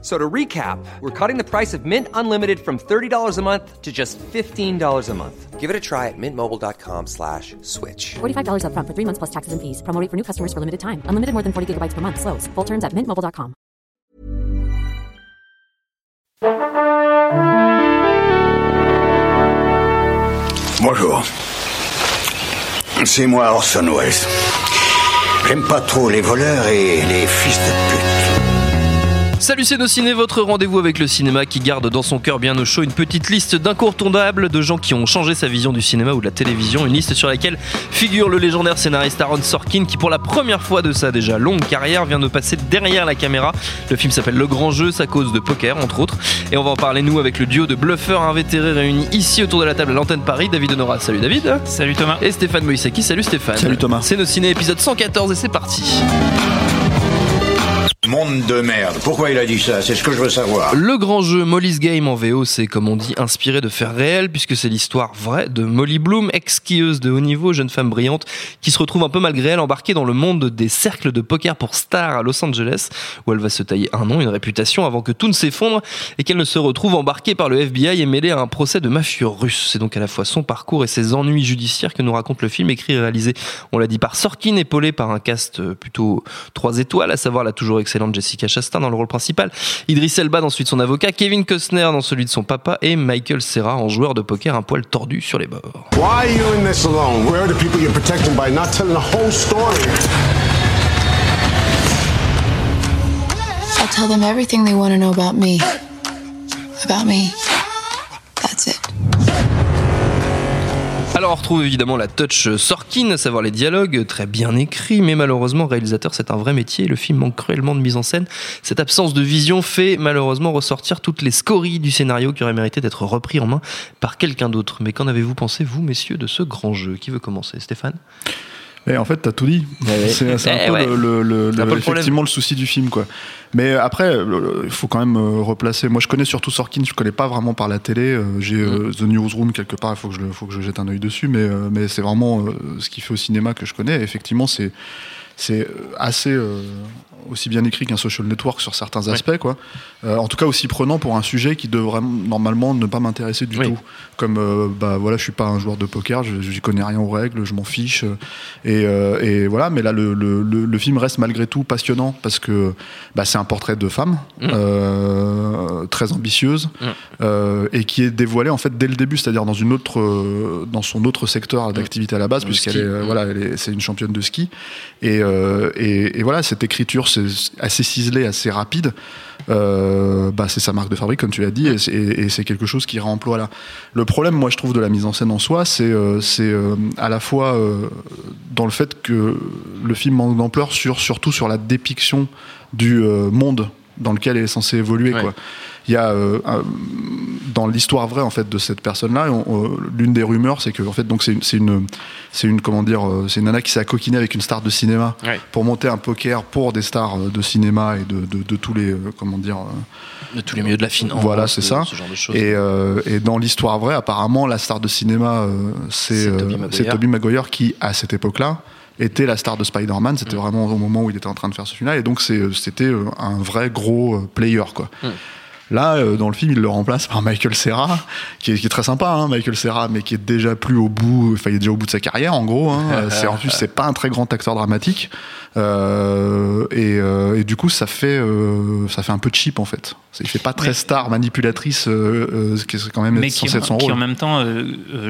So to recap, we're cutting the price of Mint Unlimited from $30 a month to just $15 a month. Give it a try at mintmobile.com slash switch. $45 upfront for three months plus taxes and fees. Promo rate for new customers for limited time. Unlimited more than 40 gigabytes per month. Slows. Full terms at mintmobile.com. Bonjour. C'est moi Orson Welles. J'aime pas trop les voleurs et les fils de pute. Salut c'est nos ciné, votre rendez-vous avec le cinéma qui garde dans son cœur bien au chaud une petite liste d'incontournables de gens qui ont changé sa vision du cinéma ou de la télévision, une liste sur laquelle figure le légendaire scénariste Aaron Sorkin qui pour la première fois de sa déjà longue carrière vient de passer derrière la caméra. Le film s'appelle Le Grand Jeu, sa cause de poker entre autres, et on va en parler nous avec le duo de bluffeurs invétérés réunis ici autour de la table à l'antenne Paris, David Honora, salut David. Salut Thomas. Et Stéphane Moïsaki, salut Stéphane. Salut Thomas. C'est nos ciné épisode 114 et c'est parti. Monde de merde. Pourquoi il a dit ça? C'est ce que je veux savoir. Le grand jeu Molly's Game en VO, c'est comme on dit inspiré de faits réels puisque c'est l'histoire vraie de Molly Bloom, ex-skieuse de haut niveau, jeune femme brillante qui se retrouve un peu malgré elle embarquée dans le monde des cercles de poker pour stars à Los Angeles où elle va se tailler un nom, une réputation avant que tout ne s'effondre et qu'elle ne se retrouve embarquée par le FBI et mêlée à un procès de mafieux russe. C'est donc à la fois son parcours et ses ennuis judiciaires que nous raconte le film écrit et réalisé, on l'a dit par Sorkin, épaulé par un cast plutôt trois étoiles, à savoir la toujours excellente Jessica Chastain dans le rôle principal, Idris Elba dans celui de son avocat, Kevin Costner dans celui de son papa et Michael Serra en joueur de poker un poil tordu sur les bords. Why are you in this alone? Where are the people you're protecting by not telling the whole story? I'll tell them everything they want to know about me. About me. Alors on retrouve évidemment la touch Sorkin, à savoir les dialogues, très bien écrits, mais malheureusement réalisateur c'est un vrai métier, le film manque cruellement de mise en scène. Cette absence de vision fait malheureusement ressortir toutes les scories du scénario qui auraient mérité d'être repris en main par quelqu'un d'autre. Mais qu'en avez-vous pensé vous messieurs de ce grand jeu? Qui veut commencer? Stéphane? Et en fait, t'as tout dit. C'est c'est un peu ouais. le, le- le- C'est un le- peu le problème. effectivement le souci du film, quoi. Mais après, il faut quand même euh, replacer. Moi, je connais surtout Sorkin. Je connais pas vraiment par la télé. Euh, J'ai euh, The Newsroom quelque part. Il faut que je, le- faut que je jette un œil dessus. Mais, euh, mais c'est vraiment euh, ce qu'il fait au cinéma que je connais. Et effectivement, c'est c'est assez euh, aussi bien écrit qu'un social network sur certains aspects, quoi. Euh, en tout cas, aussi prenant pour un sujet qui devrait normalement ne pas m'intéresser du Oui. tout. Comme euh, bah voilà, je suis pas un joueur de poker, je j'y connais rien aux règles, je m'en fiche. euh, Et, euh, et voilà, mais là, le, le, le, le film reste malgré tout passionnant parce que bah, c'est un portrait de femme Mm. euh, très ambitieuse Mm. euh, et qui est dévoilée en fait dès le début, c'est-à-dire dans une autre, dans son autre secteur d'activité à la base. Le puisqu'elle est, voilà, c'est une championne de ski. Et, et, et voilà, cette écriture, c'est assez ciselée, assez rapide. Euh, bah, c'est sa marque de fabrique, comme tu l'as dit, et c'est- quelque chose qui réemploie là. Le problème, moi, je trouve, de la mise en scène en soi, c'est euh, euh, à la fois dans le fait que le film manque d'ampleur, sur, surtout sur la dépiction du monde dans lequel elle est censée évoluer. Ouais. Quoi. Il y a euh, un- dans l'histoire vraie en fait de cette personne-là, on- on- l'une des rumeurs, c'est que en fait donc c'est une, c'est une, comment dire, euh, c'est une nana qui s'est coquinée avec une star de cinéma Ouais. pour monter un poker pour des stars euh, de cinéma et de, de, de tous les euh, comment dire. euh, De tous les milieux de la finance. Voilà, c'est ça. Ce genre de choses. et, euh, et dans l'histoire vraie, apparemment, la star de cinéma, euh, c'est C'est euh, Tobey Maguire. qui, à cette époque-là, était la star de Spider-Man. C'était Mm. vraiment au moment où il était en train de faire ce film-là. Et donc, c'était euh, un vrai gros euh, player, quoi. Mm. Là, euh, dans le film, il le remplace par Michael Serra, qui est, qui est très sympa, hein, Michael Serra, mais qui est déjà plus au bout, enfin, il est déjà au bout de sa carrière, en gros. Hein. C'est, en plus, c'est pas un très grand acteur dramatique. Euh, et, euh, et du coup, ça fait, euh, ça fait un peu cheap, en fait. Il fait pas très Mais- star, manipulatrice, ce qui est quand même mais qui, censé être son qui rôle. en même temps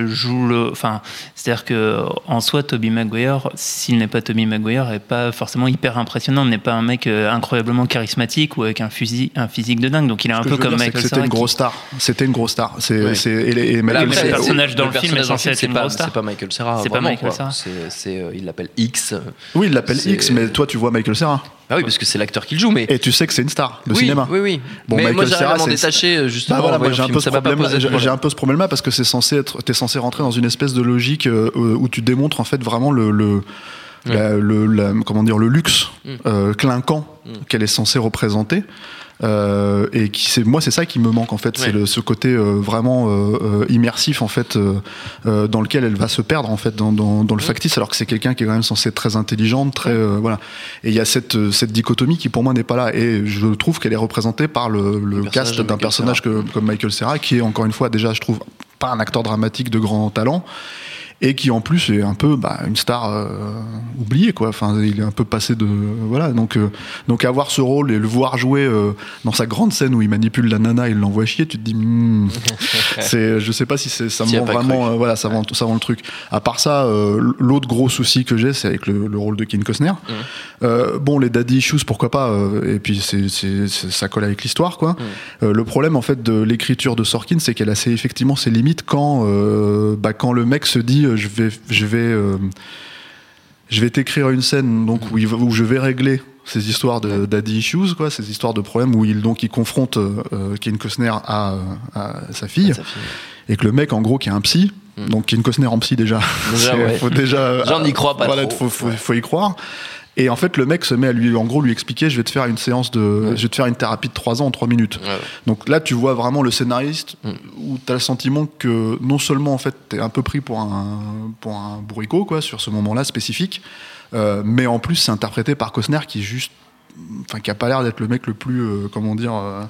joue le. Enfin, c'est-à-dire que en soi, Toby Maguire, s'il n'est pas Toby Maguire, est pas forcément hyper impressionnant. N'est pas un mec incroyablement charismatique ou avec un physique, un physique de dingue. Donc il Ce un peu comme Michael C'était une grosse star. C'était une grosse star. C'est, et, Michael le personnage dans le film est censé être c'est une pas, grosse star. c'est pas Michael Serra. C'est pas Michael. Serra. C'est, euh, il l'appelle X. Oui, il l'appelle X, mais toi, tu vois Michael Serra. Ah oui, parce que c'est l'acteur qui le joue, mais. Et tu sais que c'est une star de oui, cinéma. oui, oui. Bon, mais moi, Michael j'arrive à m'en détacher, euh, justement. Bah voilà, moi j'ai un film. peu ce Ça m'a pas problème. J'ai un peu ce problème-là parce que c'est censé être, t'es censé rentrer dans une espèce de logique euh, où tu démontres en fait vraiment le, le la- le, la- comment dire, le luxe Mm. euh, clinquant qu'elle est censée représenter. Euh, et qui c'est moi c'est ça qui me manque en fait. C'est le, ce côté euh, vraiment euh, euh, immersif en fait euh, euh, dans lequel elle va se perdre en fait dans, dans, dans le factice alors que c'est quelqu'un qui est quand même censé être très intelligente très euh, voilà. Et il y a cette cette dichotomie qui pour moi n'est pas là. Et je trouve qu'elle est représentée par le, le cast d'un personnage que, comme Michael Serra qui est encore une fois déjà je trouve pas un acteur dramatique de grand talent et qui en plus est un peu bah, une star euh, oubliée quoi. Enfin il est un peu passé de voilà. Donc euh, donc avoir ce rôle et le voir jouer euh, dans sa grande scène où il manipule la nana et il l'envoie chier tu te dis hmm, c'est je sais pas si ça me vend vraiment voilà ça vend ça vend le truc. À part ça l'autre gros souci que j'ai c'est avec le, le rôle de Ken Costner. Mmh. Bon les daddy issues pourquoi pas et puis c'est c'est- c'est- ça colle avec l'histoire quoi. Mmh. le problème en fait de l'écriture de Sorkin, c'est qu'elle a ses, effectivement ses limites quand, bah, quand le mec se dit euh, je vais, je vais, euh, je vais t'écrire une scène donc où, il va- où je vais régler ces histoires de daddy issues quoi, ces histoires de problèmes où il donc il confronte euh, Kevin Costner à, à sa fille Sa fille. et que le mec en gros qui est un psy. Donc Kevin Costner en psy déjà, Déjà, ouais. faut déjà, J'en y crois pas voilà, trop. Faut, faut, faut y croire. Et en fait, le mec se met à lui, en gros, lui expliquer, je vais te faire une séance de, je vais te faire une thérapie de 3 ans en 3 minutes. Ouais. Donc là, tu vois vraiment le scénariste Mm. où tu as le sentiment que non seulement en fait t'es un peu pris pour un pour un bourricot quoi sur ce moment-là spécifique, euh, mais en plus c'est interprété par Costner qui est juste, enfin qui a pas l'air d'être le mec le plus euh, comment dire. euh,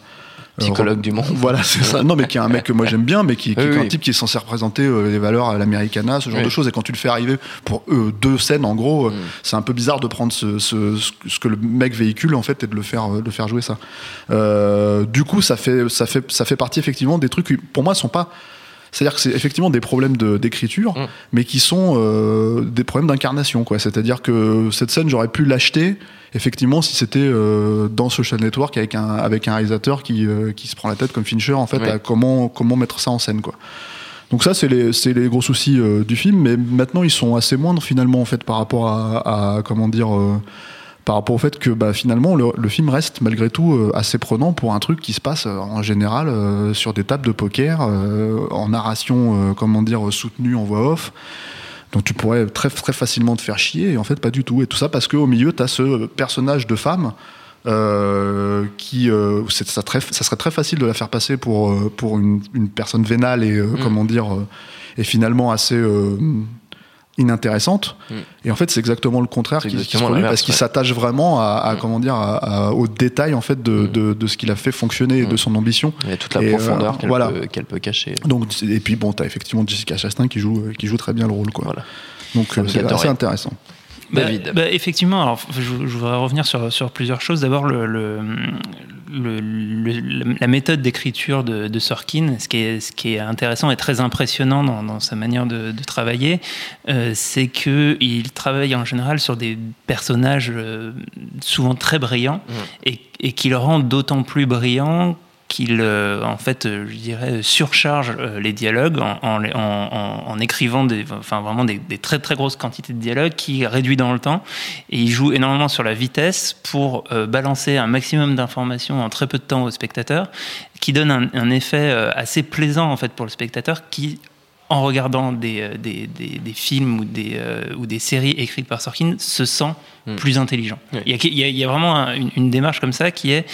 Psychologue euh, du monde. Voilà, c'est ça. Non, mais qui est un mec que moi j'aime bien, mais qui, qui Oui, est un oui. type qui est censé représenter euh, les valeurs à l'americana, ce genre Oui. de choses. Et quand tu le fais arriver pour eux, deux scènes, en gros, euh, Mm. c'est un peu bizarre de prendre ce, ce, ce- ce que le mec véhicule en fait et de le faire, de le faire jouer ça. Du coup, ça fait, ça fait, ça fait partie effectivement des trucs qui, pour moi, sont pas. C'est-à-dire que c'est effectivement des problèmes de- d'écriture, Mm. mais qui sont euh, des problèmes d'incarnation. quoi. C'est-à-dire que cette scène, j'aurais pu l'acheter, effectivement, si c'était euh, dans Social Network avec un, avec un réalisateur qui, euh, qui se prend la tête comme Fincher, en fait, Ouais. à comment, comment mettre ça en scène. quoi. Donc ça, c'est les, les gros soucis euh, du film, mais maintenant, ils sont assez moindres, finalement, en fait, par rapport à, à, comment dire... par rapport au fait que bah, finalement le, le film reste malgré tout euh, assez prenant pour un truc qui se passe euh, en général euh, sur des tables de poker euh, en narration euh, comment dire soutenue en voix off. Donc tu pourrais très très facilement te faire chier et en fait pas du tout. Et tout ça parce qu'au milieu tu as ce personnage de femme euh, qui euh, ça, très- ça serait très facile de la faire passer pour pour une, une personne vénale et euh, comment dire et finalement assez inintéressante Mm. et en fait c'est exactement le contraire qui, qui se exactement produit parce qu'il ouais. s'attache vraiment à, à, Mm. comment dire à, à- au détail en fait de, Mm. de, de ce qu'il a fait fonctionner et de son ambition Il y a toute la Et, profondeur euh, qu'elle voilà. peut, qu'elle peut cacher. donc et puis bon t'as effectivement Jessica Chastain qui joue qui joue très bien le rôle quoi Voilà. donc euh, c'est assez intéressant David. bah, effectivement, alors je, je voudrais revenir sur, sur plusieurs choses. D'abord, le, le- le- le- la méthode d'écriture de, de Sorkin, ce qui, est, ce qui est intéressant et très impressionnant dans, dans sa manière de, de travailler, euh, c'est qu'il travaille en général sur des personnages euh, souvent très brillants et, et qui le rend d'autant plus brillants qu'il, euh, en fait, euh, je dirais, surcharge euh, les dialogues en, écrivant des, enfin, vraiment des, très très grosses quantités de dialogues qui réduit dans le temps. Et il joue énormément sur la vitesse pour euh, balancer un maximum d'informations en très peu de temps au spectateur, qui donne un, un effet assez plaisant en fait pour le spectateur qui en regardant des, euh, des, des- des films ou des, euh, ou des séries écrites par Sorkin, se sent Mm. plus intelligent. Oui. Il, y a, il y a- il y a vraiment un- une, une démarche comme ça qui est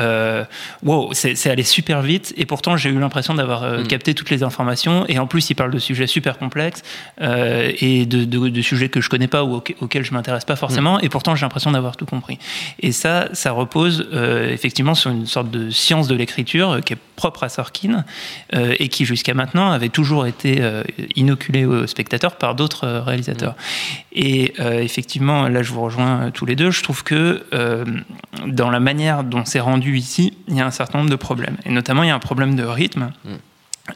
euh, wow, c'est allé super vite et pourtant j'ai eu l'impression d'avoir euh, Mm. capté toutes les informations et en plus il parle de sujets super complexes euh, et de, de- de sujets que je connais pas ou auxquels, je m'intéresse pas forcément et pourtant j'ai l'impression d'avoir tout compris. Et ça, ça repose effectivement sur une sorte de science de l'écriture qui est propre à Sorkin et qui jusqu'à maintenant avait toujours été euh, inoculée aux spectateurs par d'autres euh, réalisateurs. Et euh, effectivement, là je vous rejoins tous les deux, je trouve que dans la manière dont c'est rendu ici, il y a un certain nombre de problèmes. Et notamment, il y a un problème de rythme.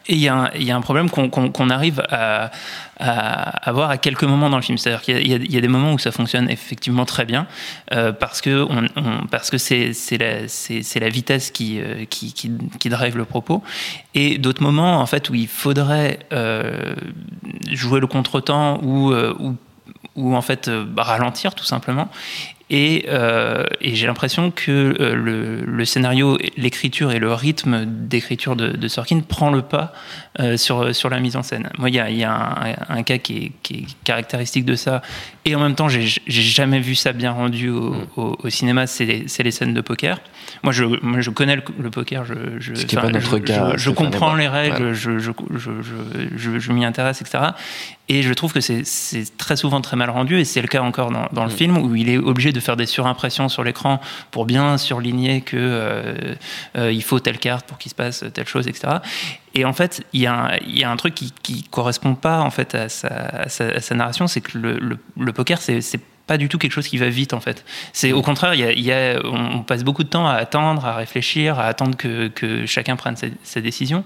Et il y, a un, problème qu'on arrive à, à avoir à quelques moments dans le film. C'est-à-dire qu'il y, a- des moments où ça fonctionne effectivement très bien, euh, parce que c'est la, vitesse qui, euh, qui, drive le propos. Et d'autres moments, en fait, où il faudrait euh, jouer le contretemps ou, ou ou en fait ralentir tout simplement. Et, euh, et j'ai l'impression que euh, le, le scénario, l'écriture et le rythme d'écriture de, de Sorkin prend le pas euh, sur, sur la mise en scène. Moi, il y a, y a un, un cas qui est, qui est caractéristique de ça, et en même temps, j'ai jamais vu ça bien rendu au, au, au cinéma, c'est les, les scènes de poker. Moi, je, moi, je connais le, le poker, je, je, Ce qui est pas notre je- cas, je, je comprends les règles, je, je, je, je, je- je m'y intéresse, etc. Et je trouve que c'est c'est très souvent très mal rendu, et c'est le cas encore dans, dans le Mm. film, où il est obligé de faire des surimpressions sur l'écran pour bien surligner que euh, euh, il faut telle carte pour qu'il se passe telle chose, etc. Et en fait, il y, a un- truc qui, qui correspond pas en fait à sa, narration, c'est que le, le, le poker, c'est pas du tout quelque chose qui va vite en fait. C'est au contraire, y y a- on, passe beaucoup de temps à attendre, à réfléchir, à attendre que, chacun prenne sa, décision.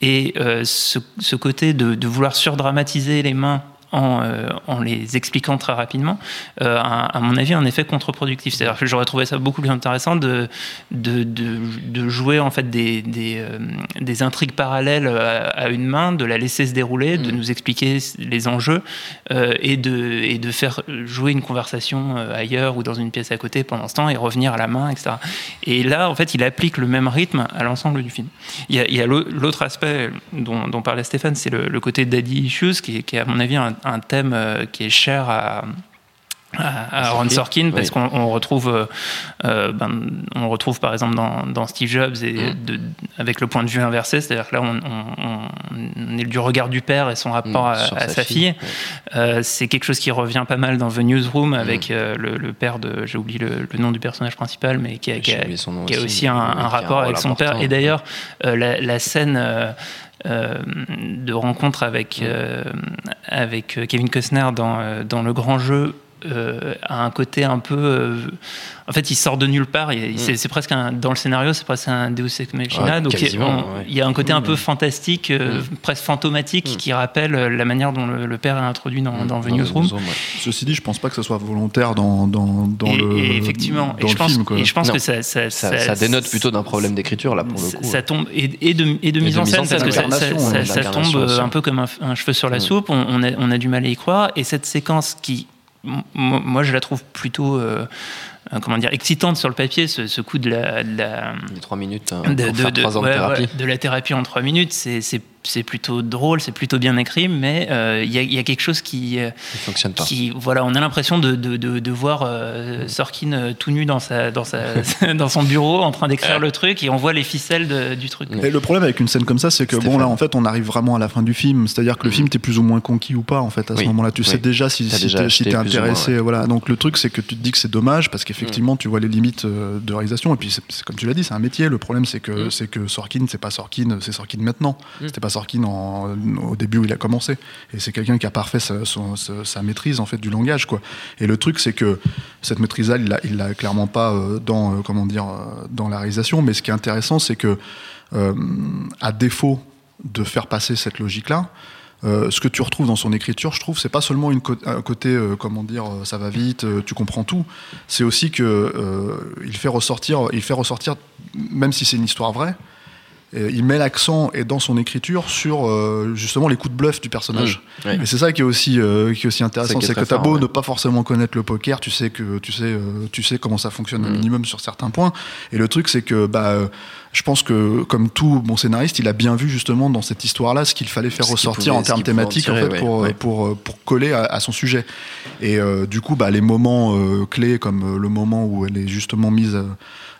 Et euh, ce, côté de vouloir surdramatiser les mains en, euh, en les expliquant très rapidement, euh, a, à mon avis, un effet contre-productif. C'est-à-dire que j'aurais trouvé ça beaucoup plus intéressant de, de, de, de jouer en fait des, des, euh, des intrigues parallèles à, à une main, de la laisser se dérouler, de nous expliquer les enjeux euh, et, de, et de faire jouer une conversation euh, ailleurs ou dans une pièce à côté pendant ce temps et revenir à la main, etc. Et là, en fait, il applique le même rythme à l'ensemble du film. Il y a, l'autre aspect dont, dont parlait Stéphane, c'est le, le côté daddy issues, qui est, qui est, à mon avis un, un thème euh, qui est cher à, à, à Ron Sorkin parce Oui. qu'on on retrouve euh, euh, ben, on retrouve par exemple dans, dans Steve Jobs et Mm. de, avec le point de vue inversé c'est-à-dire que là on, on- on est du regard du père et son rapport Mm, à, sa fille, fille, ouais. Euh, c'est quelque chose qui revient pas mal dans The Newsroom Mm. avec euh, le, le père de j'ai oublié le, le nom du personnage principal mais qui a, qui a- qui aussi, un, rapport avec son père et d'ailleurs la, la scène euh, de rencontre avec, euh, avec Kevin Costner dans, dans Le Grand Jeu euh, a un côté un peu. euh, en fait, il sort de nulle part. et C'est c'est presque un, dans le scénario, c'est presque un Deus Ex Machina. Ouais, donc, quasiment, on- ouais. il y a un côté un peu fantastique, euh, presque fantomatique, qui rappelle la manière dont le, le père est introduit dans, dans The Newsroom. Ceci dit, je pense pas que ce soit volontaire dans, dans, dans et, le, et effectivement, dans et je le pense, film. Quoi. et je pense Non. que ça, ça, Ça, ça dénote plutôt d'un problème d'écriture, là, pour le coup. ça tombe et, et de, et de mise de en mise scène en scène, parce que ça, tombe un peu comme un, cheveu sur la soupe. On, a, on a du mal à y croire. Et cette séquence qui, moi, je la trouve plutôt, euh, euh, comment dire, excitante sur le papier. Ce, ce coup de la, de la, Les trois minutes hein, de, pour de- faire de- trois ans de ouais, thérapie. ouais, de la thérapie en trois minutes, c'est c'est- plutôt drôle, c'est plutôt bien écrit, mais euh, il y, a, il y a quelque chose qui, euh, fonctionne pas. qui voilà, on a l'impression de, de, de, de voir euh, Sorkin euh, tout nu dans, sa, dans, sa, dans son bureau en train d'écrire le truc et on voit les ficelles de- du truc. Et le problème avec une scène comme ça, c'est que bon là en fait on arrive vraiment à la fin du film, c'est-à-dire que le Mhm. film t'es plus ou moins conquis ou pas en fait à ce Oui. moment-là. Tu sais déjà si, si t'es si moins, intéressé, ouais. voilà. Donc le truc c'est que tu te dis que c'est dommage parce qu'effectivement tu vois les limites euh, de réalisation et puis c'est c'est comme tu l'as dit, c'est un métier. Le problème c'est que Mhm. c'est que Sorkin c'est pas Sorkin, c'est Sorkin maintenant. C'était pas Au début où il a commencé. Et c'est quelqu'un qui a parfait sa, maîtrise en fait du langage quoi. Et le truc c'est que cette maîtrise là il l'a clairement pas euh, dans euh, comment dire euh, dans la réalisation. Mais ce qui est intéressant c'est que à défaut de faire passer cette logique-là, ce que tu retrouves dans son écriture, je trouve, c'est pas seulement une un côté, comment dire, ça va vite, tu comprends tout. C'est aussi que il fait ressortir, il fait ressortir, même si c'est une histoire vraie, il met l'accent et dans son écriture sur euh, justement les coups de bluff du personnage. Mmh, ouais. Et c'est ça qui est aussi euh, qui est aussi intéressant, C'est que t'as beau ouais. ne pas forcément connaître le poker, tu sais que tu sais euh, tu sais comment ça fonctionne Mmh. au minimum sur certains points. Et le truc c'est que bah euh, je pense que comme tout bon scénariste, il a bien vu justement dans cette histoire-là ce qu'il fallait faire Ce ressortir pouvait- en termes en thématiques en fait ouais, pour ouais. pour euh, pour coller à, à son sujet. Et euh, du coup bah les moments euh, clés comme euh, le moment où elle est justement mise euh,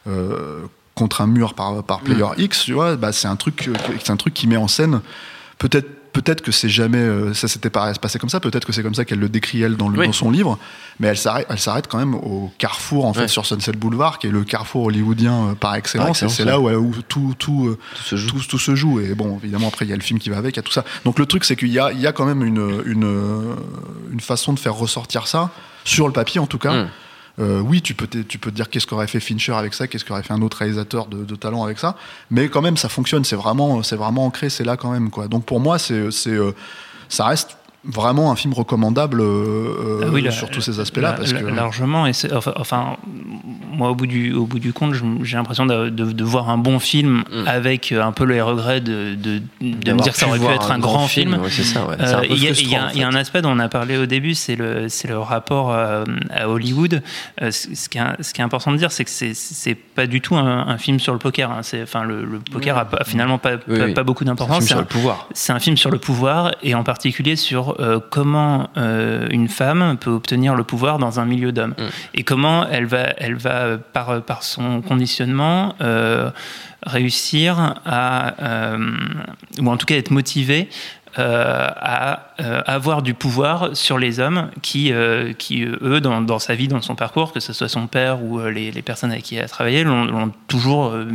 euh, contre un mur par, par Player Mm. X, tu vois, bah, c'est un truc, euh, c'est un truc qui met en scène. Peut-être, peut-être que c'est jamais, euh, ça s'était pas passé comme ça. Peut-être que c'est comme ça qu'elle le décrit elle dans, le, Oui. dans son livre. Mais elle s'arrête, elle s'arrête quand même au carrefour en fait Ouais. sur Sunset Boulevard, qui est le carrefour hollywoodien euh, par excellence. excellence, et c'est ouais. là où, où tout, tout, euh, Tout se tout se joue. Et bon, évidemment, après, il y a le film qui va avec, il y a tout ça. Donc le truc, c'est qu'il y a, il y a quand même une, une, une façon de faire ressortir ça, sur le papier en tout cas. Mm. Euh, oui, tu peux, tu peux te dire qu'est-ce qu'aurait fait Fincher avec ça, qu'est-ce qu'aurait fait un autre réalisateur de, de talent avec ça, mais quand même ça fonctionne, c'est vraiment, c'est vraiment ancré, c'est là quand même quoi. Donc pour moi, c'est, c'est, euh, ça reste vraiment un film recommandable euh, Ah oui, la- sur tous ces aspects-là. la- parce la- que largement. Et enfin, enfin, moi, au bout du, au bout du compte, j'ai l'impression de, de- de voir un bon film avec euh, un peu les regrets de, de, de me dire que ça aurait pu être un, grand, film. ouais, c'est ça, ouais. C'est Euh, un Il y, a- il y a- frustrant, en il y a un aspect dont on a parlé au début, c'est le, c'est le rapport euh, à Hollywood. Euh, ce, qui est, ce qui est important de dire, c'est que c'est, c'est pas du tout un, un film sur le poker. hein. C'est, enfin, le, le poker a, pas- finalement pas, Oui, pas, oui. pas beaucoup C'est un d'importance. film sur C'est le pouvoir. c'est un film sur le pouvoir et en particulier sur euh, comment euh, une femme peut obtenir le pouvoir dans un milieu d'hommes Mm. et comment elle va, elle va par, par son conditionnement euh, réussir à, ou en tout cas être motivée à euh, avoir du pouvoir sur les hommes qui, euh, qui eux, dans, dans sa vie, dans son parcours, que ce soit son père ou euh, les, les personnes avec qui il a travaillé, l'ont toujours euh,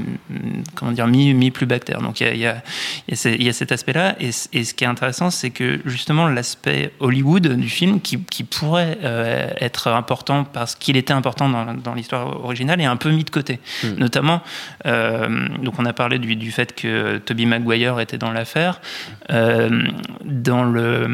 comment dire, mis, mis plus bactère. Donc il y a, y a- y a y cet aspect-là. Et, ce qui est intéressant, c'est que justement l'aspect Hollywood du film, qui, qui pourrait euh, être important parce qu'il était important dans, dans l'histoire originale, est un peu mis de côté. Notamment, euh, donc on a parlé du, du fait que Toby Maguire était dans l'affaire. Euh, dans le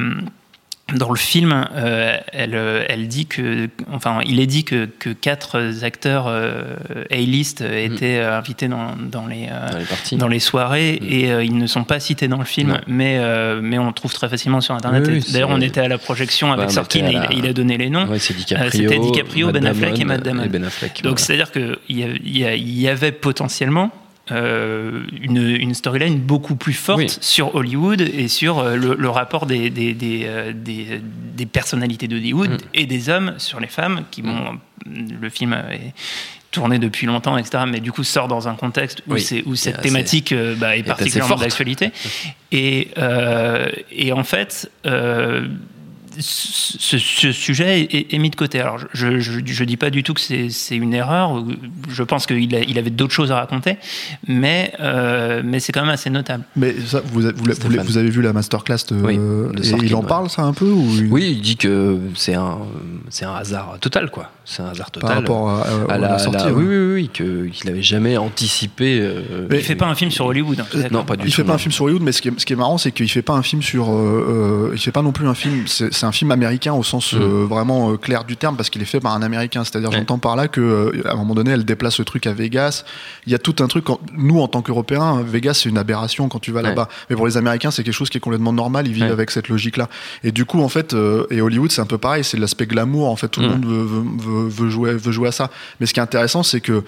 dans le film, euh, elle, euh, elle dit que, enfin, il est dit que, que quatre acteurs euh, A-list étaient euh, invités dans, dans les, euh, Dans les parties. dans les soirées et euh, ils ne sont pas cités dans le film, Non. mais, mais on le trouve très facilement sur Internet. Oui, Et oui, D'ailleurs, on était à la projection avec Sorkin et il, la- il a donné les noms. Ouais, DiCaprio. C'était DiCaprio, Matt Ben Affleck et Matt Damon. Et Ben Affleck. Donc voilà. c'est-à-dire qu'il y, y avait potentiellement euh, une, une storyline beaucoup plus forte Oui. sur Hollywood et sur euh, le, le rapport des, des, des, euh, des- des personnalités d'Hollywood Mm. et des hommes sur les femmes qui vont le film est tourné depuis longtemps etc mais du coup sort dans un contexte où, Oui. cette thématique euh, bah, est particulièrement d'actualité et, euh, et en fait euh, ce, ce sujet est, est mis de côté. Alors, je, je dis pas du tout que c'est une erreur. Je pense qu'il il avait d'autres choses à raconter, mais, euh, mais c'est quand même assez notable. Mais ça, vous, avez- vous, l'avez- Stéphane. vous avez vu la masterclass de, Oui, de et Sorkin, il en ouais. parle ça un peu ou il- Oui, il dit que c'est un, c'est un hasard total, quoi. C'est un hasard total. par rapport à, à- à à la, la sortie la- ouais. oui, oui, oui, qu'il n'avait jamais anticipé. euh, Mais- Il fait pas un film sur Hollywood. hein. Non, pas du Il tout. fait pas un film sur Hollywood, mais ce qui est, ce qui est marrant, c'est qu'il fait pas un film sur. euh, euh, il fait pas non plus un film. C'est un film américain au sens Mm. euh, vraiment euh, clair du terme, parce qu'il est fait par un américain. C'est-à-dire, Ouais. j'entends par là que euh, à un moment donné, elle déplace le truc à Vegas. Il y a tout un truc. nous, en tant qu'Européens, Vegas, c'est une aberration quand tu vas Ouais. là-bas. Mais pour les Américains, c'est quelque chose qui est complètement normal. Ils vivent Ouais. avec cette logique-là. Et du coup, en fait, et Hollywood, c'est un peu pareil. C'est l'aspect glamour. En fait, tout le Mm. monde veut, veut, veut- veut jouer, veut jouer à ça. Mais ce qui est intéressant, c'est que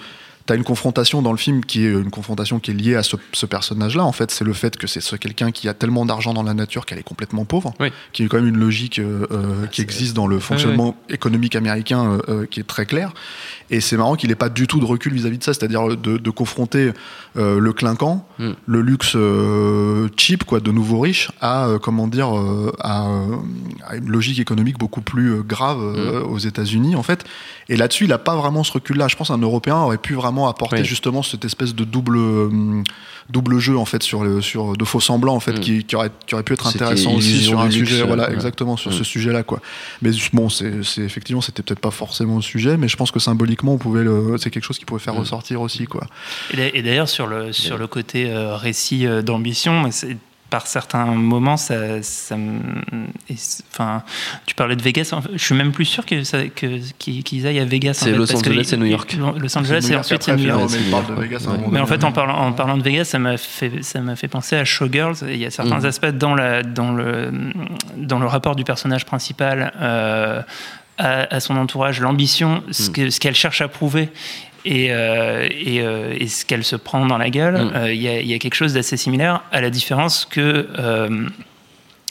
T'as une confrontation dans le film qui est une confrontation qui est liée à ce, ce personnage-là. En fait, c'est le fait que c'est ce- quelqu'un qui a tellement d'argent dans la nature qu'elle est complètement pauvre, Oui. qui est quand même une logique euh, euh, qui existe dans le fonctionnement économique américain euh, euh, qui est très clair. Et c'est marrant qu'il n'ait pas du tout de recul vis-à-vis de ça, c'est-à-dire de, de confronter euh, le clinquant, Mm. le luxe euh, cheap, quoi, de nouveaux riches, à euh, comment dire, à, à une logique économique beaucoup plus grave euh, aux États-Unis, en fait. Et là-dessus, il n'a pas vraiment ce recul-là. Je pense qu'un Européen aurait pu vraiment apporter Oui. justement cette espèce de double double jeu en fait sur le sur de faux semblants en fait Mm. qui, qui aurait qui aurait pu être intéressant aussi sur un luxe, sujet voilà ouais. exactement sur ce sujet-là quoi. Mais bon, c'est- effectivement c'était peut-être pas forcément le sujet, mais je pense que symboliquement on pouvait le c'est quelque chose qui pouvait faire Mm. ressortir aussi quoi. Et d'a- Et d'ailleurs, sur le, sur le côté euh, récit euh, d'ambition, c'est- par certains moments, ça, et enfin, tu parlais de Vegas. en fait, Je suis même plus sûr que ça- que- qu'ils aillent à Vegas. en C'est fait, Los Angeles et New York. Los Angeles et ensuite New York. c'est mais en donné. fait, en parlant, en parlant de Vegas, ça m'a fait, ça m'a fait penser à Showgirls. Il y a certains Mhm. aspects dans, la, dans, le, dans le rapport du personnage principal euh, à, à son entourage, l'ambition, ce ce qu'elle cherche à prouver. Et, euh, et, euh, et ce qu'elle se prend dans la gueule, Mhm. euh, il y, a, il y a quelque chose d'assez similaire, à la différence que euh,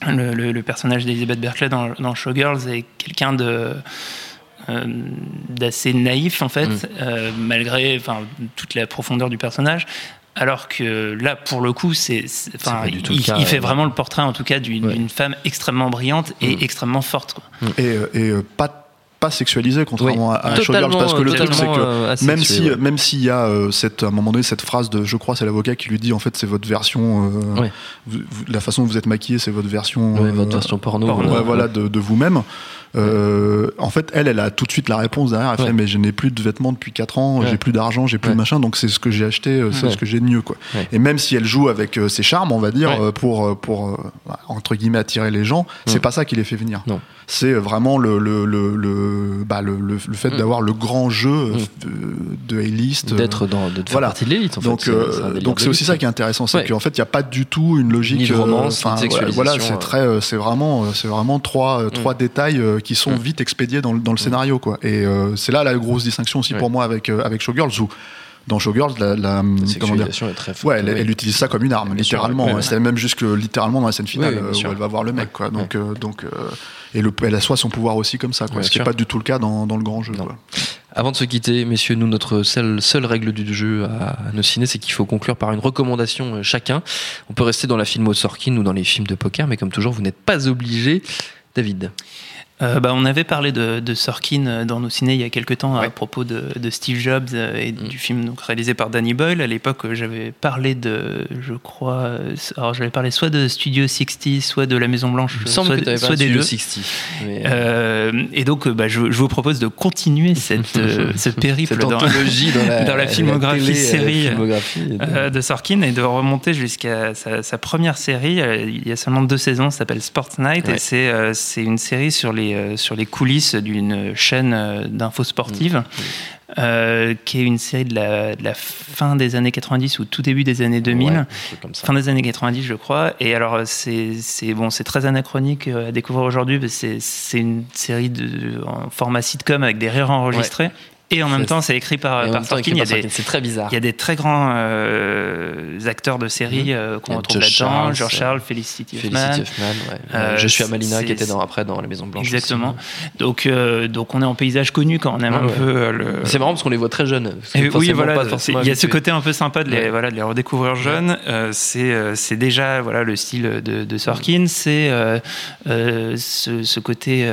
le, le- le personnage d'Elizabeth Berkley dans, dans Showgirls est quelqu'un de d'assez naïf en fait, Mm. euh, malgré enfin, toute la profondeur du personnage. Alors que là, pour le coup, c'est, enfin, il, fait vraiment le portrait, en tout cas, d'une, Ouais. femme extrêmement brillante et extrêmement forte. quoi. et, et, euh, pas pas sexualisé contrairement Oui. à, à Showgirls parce que le truc c'est que euh, même si même s'il y a euh, cette à un moment donné cette phrase de je crois c'est l'avocat qui lui dit en fait c'est votre version euh, vous- la façon dont vous êtes maquillé c'est votre version euh, votre version porno. porno. Ouais, voilà, de, de vous-même. Euh, en fait, elle, elle a tout de suite la réponse derrière. Elle Ouais. fait, mais je n'ai plus de vêtements depuis 4 ans, Ouais. j'ai plus d'argent, j'ai plus Ouais. de machin, donc c'est ce que j'ai acheté, euh, c'est ce que j'ai de mieux, quoi. Et même si elle joue avec euh, ses charmes, on va dire, euh, pour, euh, pour euh, entre guillemets attirer les gens, c'est Mm. pas ça qui les fait venir. Non. C'est vraiment le, le, le, le, bah, le, le- le fait Mm. d'avoir le grand jeu euh, Mm. de, de A-list. euh, D'être dans, de faire voilà. partie de l'élite, en donc, fait. euh, donc de c'est aussi ça qui est intéressant, c'est qu'en fait il n'y a pas du tout une logique. Ni de euh, romance, enfin, ni de sexualisation, voilà, c'est euh. très, euh, c'est vraiment, euh, c'est vraiment trois, euh, trois détails euh, qui sont Mm. vite expédiés dans, le- dans le scénario, quoi. Et euh, c'est là la grosse distinction aussi pour moi avec euh, avec Showgirls où dans Showgirls la, la- La comment dire, sexualisation est très forte. Ouais, elle, utilise ça comme une arme, littéralement. ouais, ouais. C'est même jusque littéralement dans la scène finale Oui, euh, où elle va voir le mec, quoi. Donc, euh, donc, euh, et le, elle assoit son pouvoir aussi comme ça, quoi. Ce qui n'est pas du tout le cas dans, dans le grand jeu. Quoi. Avant de se quitter, messieurs, nous, notre seule, seule règle du jeu à, à nos ciné, c'est qu'il faut conclure par une recommandation euh, chacun. On peut rester dans la filmo de Sorkin ou dans les films de poker, mais comme toujours, vous n'êtes pas obligé. David. Euh, bah, on avait parlé de, de Sorkin euh, dans nos ciné il y a quelques temps Ouais. à propos de, de Steve Jobs euh, et Mm. du film donc, réalisé par Danny Boyle. À l'époque, j'avais parlé de, je crois, alors j'avais parlé soit de Studio 60, soit de La Maison Blanche, Il me soit, que soit des Studio deux. 60. mais- Euh, et donc, bah, je, je vous propose de continuer cette, euh, ce périple cette dans, dans la, dans la filmographie télé, série, filmographie de- de Sorkin et de remonter jusqu'à sa, sa première série. Il y a seulement deux saisons, ça s'appelle Sports Night Ouais. et c'est une série sur les, euh, sur les coulisses d'une chaîne euh, d'infos sportives. Mmh. euh, qui est une série de la, de la fin des années 90 ou tout début des années 2000 Ouais, un truc comme ça. fin des années 90 je crois et alors c'est bon c'est très anachronique à découvrir aujourd'hui c'est une série de en format sitcom avec des rires enregistrés et en même temps c'est écrit par, par Sorkin. C'est très bizarre. il y a des très grands euh, acteurs de série Mhm. euh, qu'on retrouve là-dedans. George euh, Charles, Felicity Huffman. Ouais. Je suis Amalina qui était dans, après dans La Maison Blanche. Exactement. aussi. Donc, donc on est en paysage connu quand on aime Ouais, un ouais. peu le. C'est marrant parce qu'on les voit très jeunes. oui, voilà, il y a ce côté un peu sympa de les, voilà, de les redécouvrir jeunes. C'est, déjà voilà, le style de, de Sorkin. C'est ce, ce côté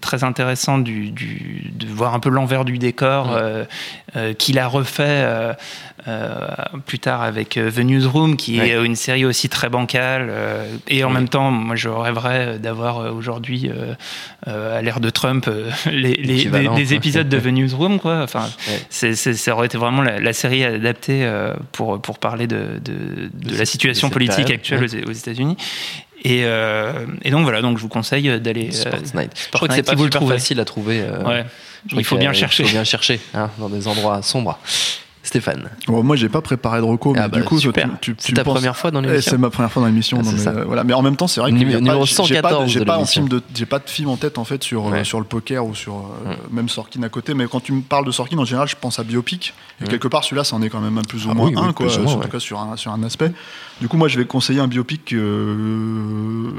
très intéressant du, du- de voir un peu l'envers du décor Ouais. euh, euh, qu'il a refait euh, plus tard avec The Newsroom, qui Ouais. est une série aussi très bancale. et en même temps, moi, je rêverais d'avoir aujourd'hui, à l'ère de Trump, les, épisodes de The Newsroom. Quoi. Enfin, Ouais. c'est, c'est- ça aurait été vraiment la, la série adaptée pour, pour parler de, de, de De la situation politique actuelle aux, aux États-unis. Et, euh, et donc voilà, donc je vous conseille d'aller. Euh, Night. Je crois que c'est pas si vous le super trouvez. facile à trouver. euh, Ouais. Il faut bien chercher. Il faut bien chercher hein, dans des endroits sombres. Stéphane. Bon, moi, j'ai pas préparé de recours, mais Ah bah, du coup, super. tu, tu- C'est ta penses- première fois dans Eh, l'émission C'est ma première fois dans l'émission. Ah, mais, ça. euh, voilà. mais en même temps, c'est vrai que j'ai pas, numéro j'ai pas, 114 j'ai de pas un film de, j'ai pas de film en tête en fait sur euh, sur le poker ou sur euh, même Sorkin à côté. Mais quand tu me parles de Sorkin, en général, je pense à biopic. Et quelque part, celui-là, c'en est quand même un plus ou Ah moins oui, oui, un, quoi. en tout cas sur un sur un aspect. Du coup, moi, je vais conseiller un biopic. euh,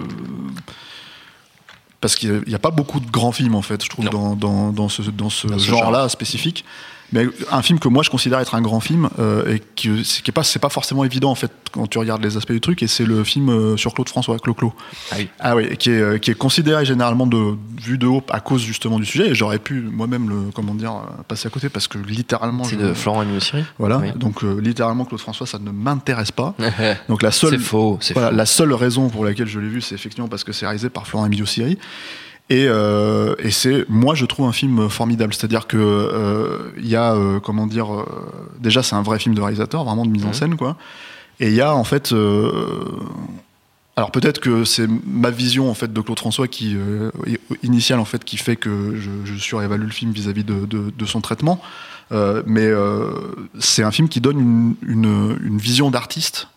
parce qu'il n'y a pas beaucoup de grands films en fait, je trouve, Non. dans, dans, dans ce, dans ce Dans ce genre-là spécifique. Mais un film que moi je considère être un grand film euh, et que c'est qui est pas c'est pas forcément évident en fait quand tu regardes les aspects du truc et c'est le film euh, sur Claude François Clo-Clo. Ah oui. Ah oui, qui est qui est considéré généralement de vu de haut à cause justement du sujet et j'aurais pu moi-même le comment dire passer à côté parce que littéralement C'est de Florent Emmanuel voilà Oui. donc euh, littéralement Claude François ça ne m'intéresse pas. Donc la seule faux. Voilà, faux. la seule raison pour laquelle je l'ai vu, c'est effectivement parce que c'est réalisé par Florent Emilio Siri. Et, euh, et c'est, moi, je trouve un film formidable. C'est-à-dire que euh, il y a, euh, comment dire, euh, déjà, c'est un vrai film de réalisateur, vraiment de mise en Mhm. scène, quoi. Et il y a en fait, euh, alors peut-être que c'est ma vision en fait de Claude François qui euh, initiale en fait qui fait que je, je surévalue le film vis-à-vis de, de- de son traitement. Euh, mais euh, c'est un film qui donne une, une- une vision d'artiste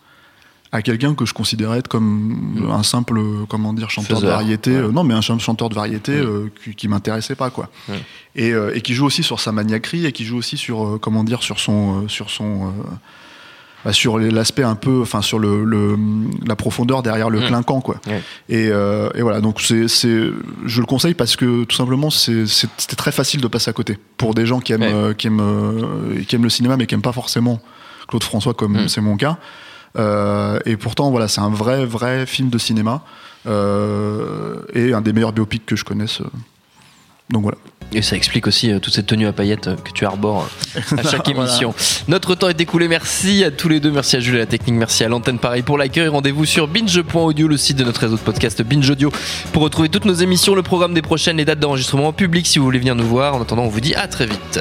à quelqu'un que je considérais être comme un simple comment dire chanteur de variété ouais. euh, non mais un ch- chanteur de variété Mm. euh, qui, qui m'intéressait pas quoi Mm. et, euh, et qui joue aussi sur sa maniaquerie et qui joue aussi sur comment dire sur son sur son bah, sur l'aspect un peu enfin sur le, le- la profondeur derrière le Mm. clinquant quoi et, euh, et voilà donc c'est je le conseille parce que tout simplement c'était très facile de passer à côté pour des gens qui aiment euh, qui aiment euh, qui aiment le cinéma mais qui aiment pas forcément Claude François comme Mm. c'est mon cas et pourtant, voilà, c'est un vrai, vrai film de cinéma euh, et un des meilleurs biopics que je connaisse. euh. Donc voilà. Et ça explique aussi euh, toute cette tenue à paillettes euh, que tu arbores euh, à chaque émission. Notre temps est écoulé. Merci à tous les deux. Merci à Jules et la technique. Merci à l'antenne pareil pour l'accueil. Rendez-vous sur binge.audio, le site de notre réseau de podcast Binge Audio, pour retrouver toutes nos émissions, le programme des prochaines, les dates d'enregistrement en public si vous voulez venir nous voir. En attendant, on vous dit à très vite.